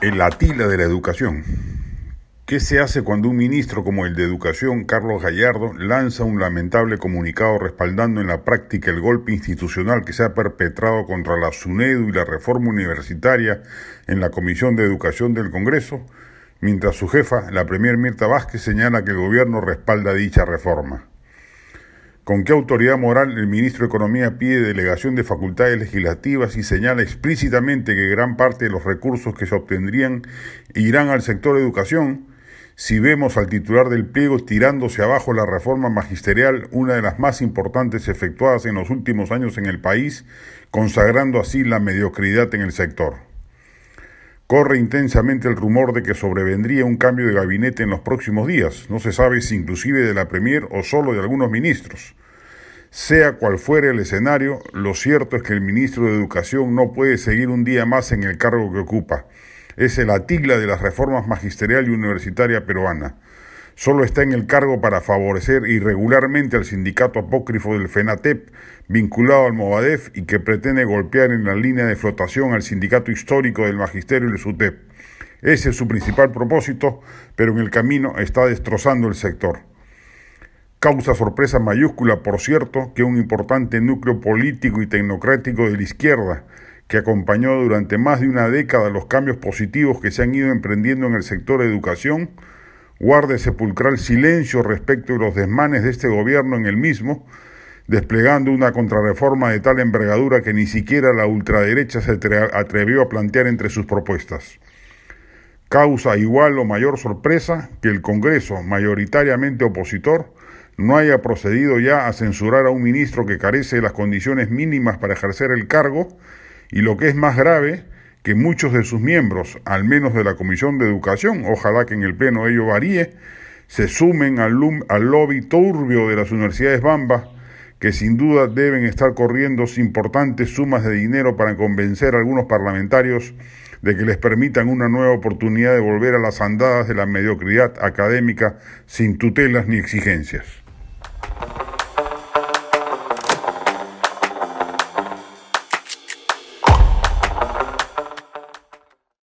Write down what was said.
El Atila de la educación. ¿Qué se hace cuando un ministro como el de Educación, Carlos Gallardo, lanza un lamentable comunicado respaldando en la práctica el golpe institucional que se ha perpetrado contra la SUNEDU y la reforma universitaria en la Comisión de Educación del Congreso, mientras su jefa, la Premier Mirta Vázquez, señala que el gobierno respalda dicha reforma? ¿Con qué autoridad moral el ministro de Economía pide delegación de facultades legislativas y señala explícitamente que gran parte de los recursos que se obtendrían irán al sector educación? Si vemos al titular del pliego tirándose abajo la reforma magisterial, una de las más importantes efectuadas en los últimos años en el país, consagrando así la mediocridad en el sector. Corre intensamente el rumor de que sobrevendría un cambio de gabinete en los próximos días. No se sabe si inclusive de la Premier o solo de algunos ministros. Sea cual fuere el escenario, lo cierto es que el ministro de Educación no puede seguir un día más en el cargo que ocupa. Es el atigla de las reformas magisterial y universitaria peruana solo está en el cargo para favorecer irregularmente al sindicato apócrifo del FENATEP, vinculado al Movadef y que pretende golpear en la línea de flotación al sindicato histórico del Magisterio y el SUTEP. Ese es su principal propósito, pero en el camino está destrozando el sector. Causa sorpresa mayúscula, por cierto, que un importante núcleo político y tecnocrático de la izquierda, que acompañó durante más de una década los cambios positivos que se han ido emprendiendo en el sector de educación, guarde sepulcral silencio respecto de los desmanes de este gobierno en el mismo, desplegando una contrarreforma de tal envergadura que ni siquiera la ultraderecha se atrevió a plantear entre sus propuestas. Causa igual o mayor sorpresa que el Congreso, mayoritariamente opositor, no haya procedido ya a censurar a un ministro que carece de las condiciones mínimas para ejercer el cargo y lo que es más grave, que muchos de sus miembros, al menos de la Comisión de Educación, ojalá que en el Pleno ello varíe, se sumen al, lobby turbio de las universidades Bamba, que sin duda deben estar corriendo importantes sumas de dinero para convencer a algunos parlamentarios de que les permitan una nueva oportunidad de volver a las andadas de la mediocridad académica sin tutelas ni exigencias.